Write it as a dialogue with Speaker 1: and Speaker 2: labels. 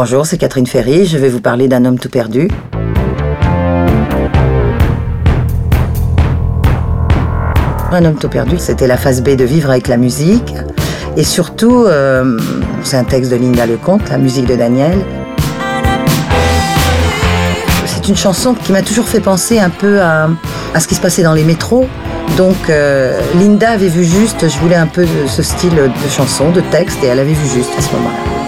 Speaker 1: Bonjour, c'est Catherine Ferry, je vais vous parler d'un homme tout perdu. Un homme tout perdu, c'était la phase B de vivre avec la musique. Et surtout, euh, c'est un texte de Linda Lecomte, la musique de Daniel. C'est une chanson qui m'a toujours fait penser un peu à, ce qui se passait dans les métros. Donc euh, Linda avait vu juste, je voulais un peu de ce style de chanson, de texte, et elle avait vu juste à ce moment-là.